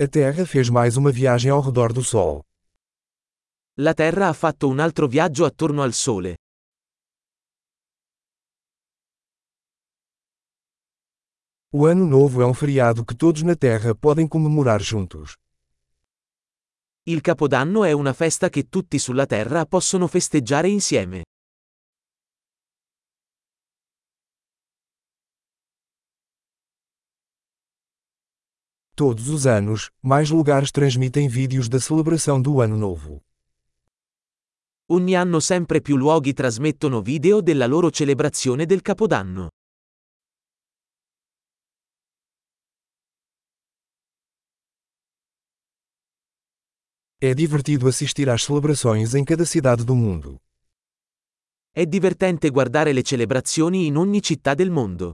A Terra fez mais uma viagem ao redor do Sol. La Terra ha fatto un altro viaggio attorno al Sole. O Ano Novo é um feriado que todos na Terra podem comemorar juntos. Il Capodanno è una festa che tutti sulla Terra possono festeggiare insieme. Todos os anos, mais lugares transmitem vídeos da celebração do Ano Novo. Ogni anno sempre più luoghi trasmettono video della loro celebrazione del Capodanno. É divertido assistir às celebrações em cada cidade do mundo. È divertente guardare le celebrazioni in ogni città del mondo.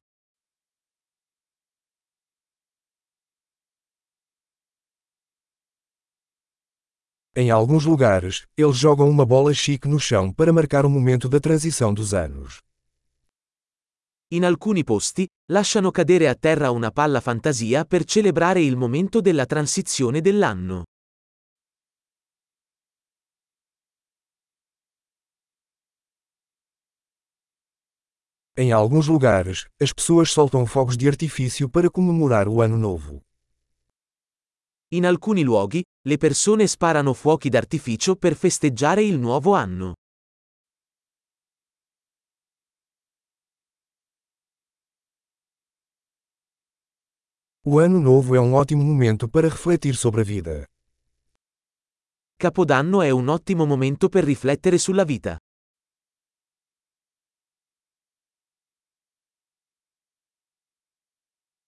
Em alguns lugares, eles jogam uma bola chique no chão para marcar o momento da transição dos anos. In alcuni posti, lasciano cadere a terra una palla fantasia per celebrare il momento della transizione dell'anno. Em alguns lugares, as pessoas soltam fogos de artifício para comemorar o Ano Novo. In alcuni luoghi, le persone sparano fuochi d'artificio per festeggiare il nuovo anno. O Ano Novo é um ótimo momento para refletir sobre a vida. Capodanno è un ottimo momento per riflettere sulla vita.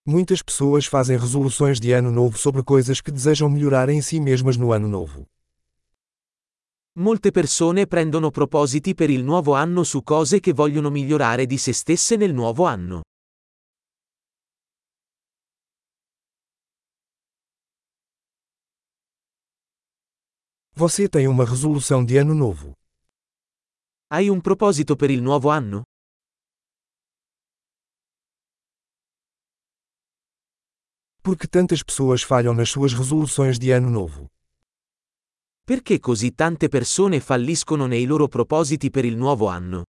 Muitas pessoas fazem resoluções de ano novo sobre coisas que desejam melhorar em si mesmas no ano novo. Molte persone prendono propositi per il nuovo anno su cose che vogliono migliorare di se stesse nel nuovo anno. Você tem uma resolução de ano novo. Hai un proposito per il nuovo anno? Por que tantas pessoas falham nas suas resoluções de ano novo? Perché così tante persone falliscono nei loro propositi per il nuovo anno?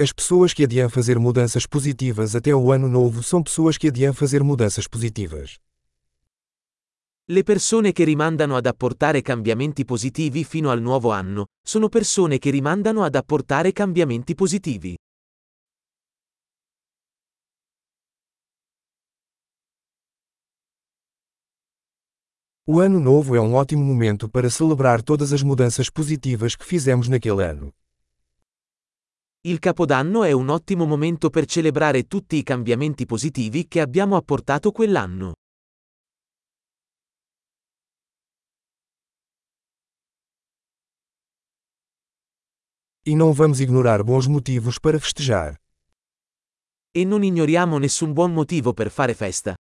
As pessoas que adiam fazer mudanças positivas até o ano novo são pessoas que adiam fazer mudanças positivas. Le persone che rimandano ad apportare cambiamenti positivi fino al nuovo anno, sono persone che rimandano ad apportare cambiamenti positivi. O ano novo é um ótimo momento para celebrar todas as mudanças positivas que fizemos naquele ano. Il Capodanno è un ottimo momento per celebrare tutti i cambiamenti positivi che abbiamo apportato quell'anno. E não vamos ignorar bons motivos para festejar. E non ignoriamo nessun buon motivo per fare festa.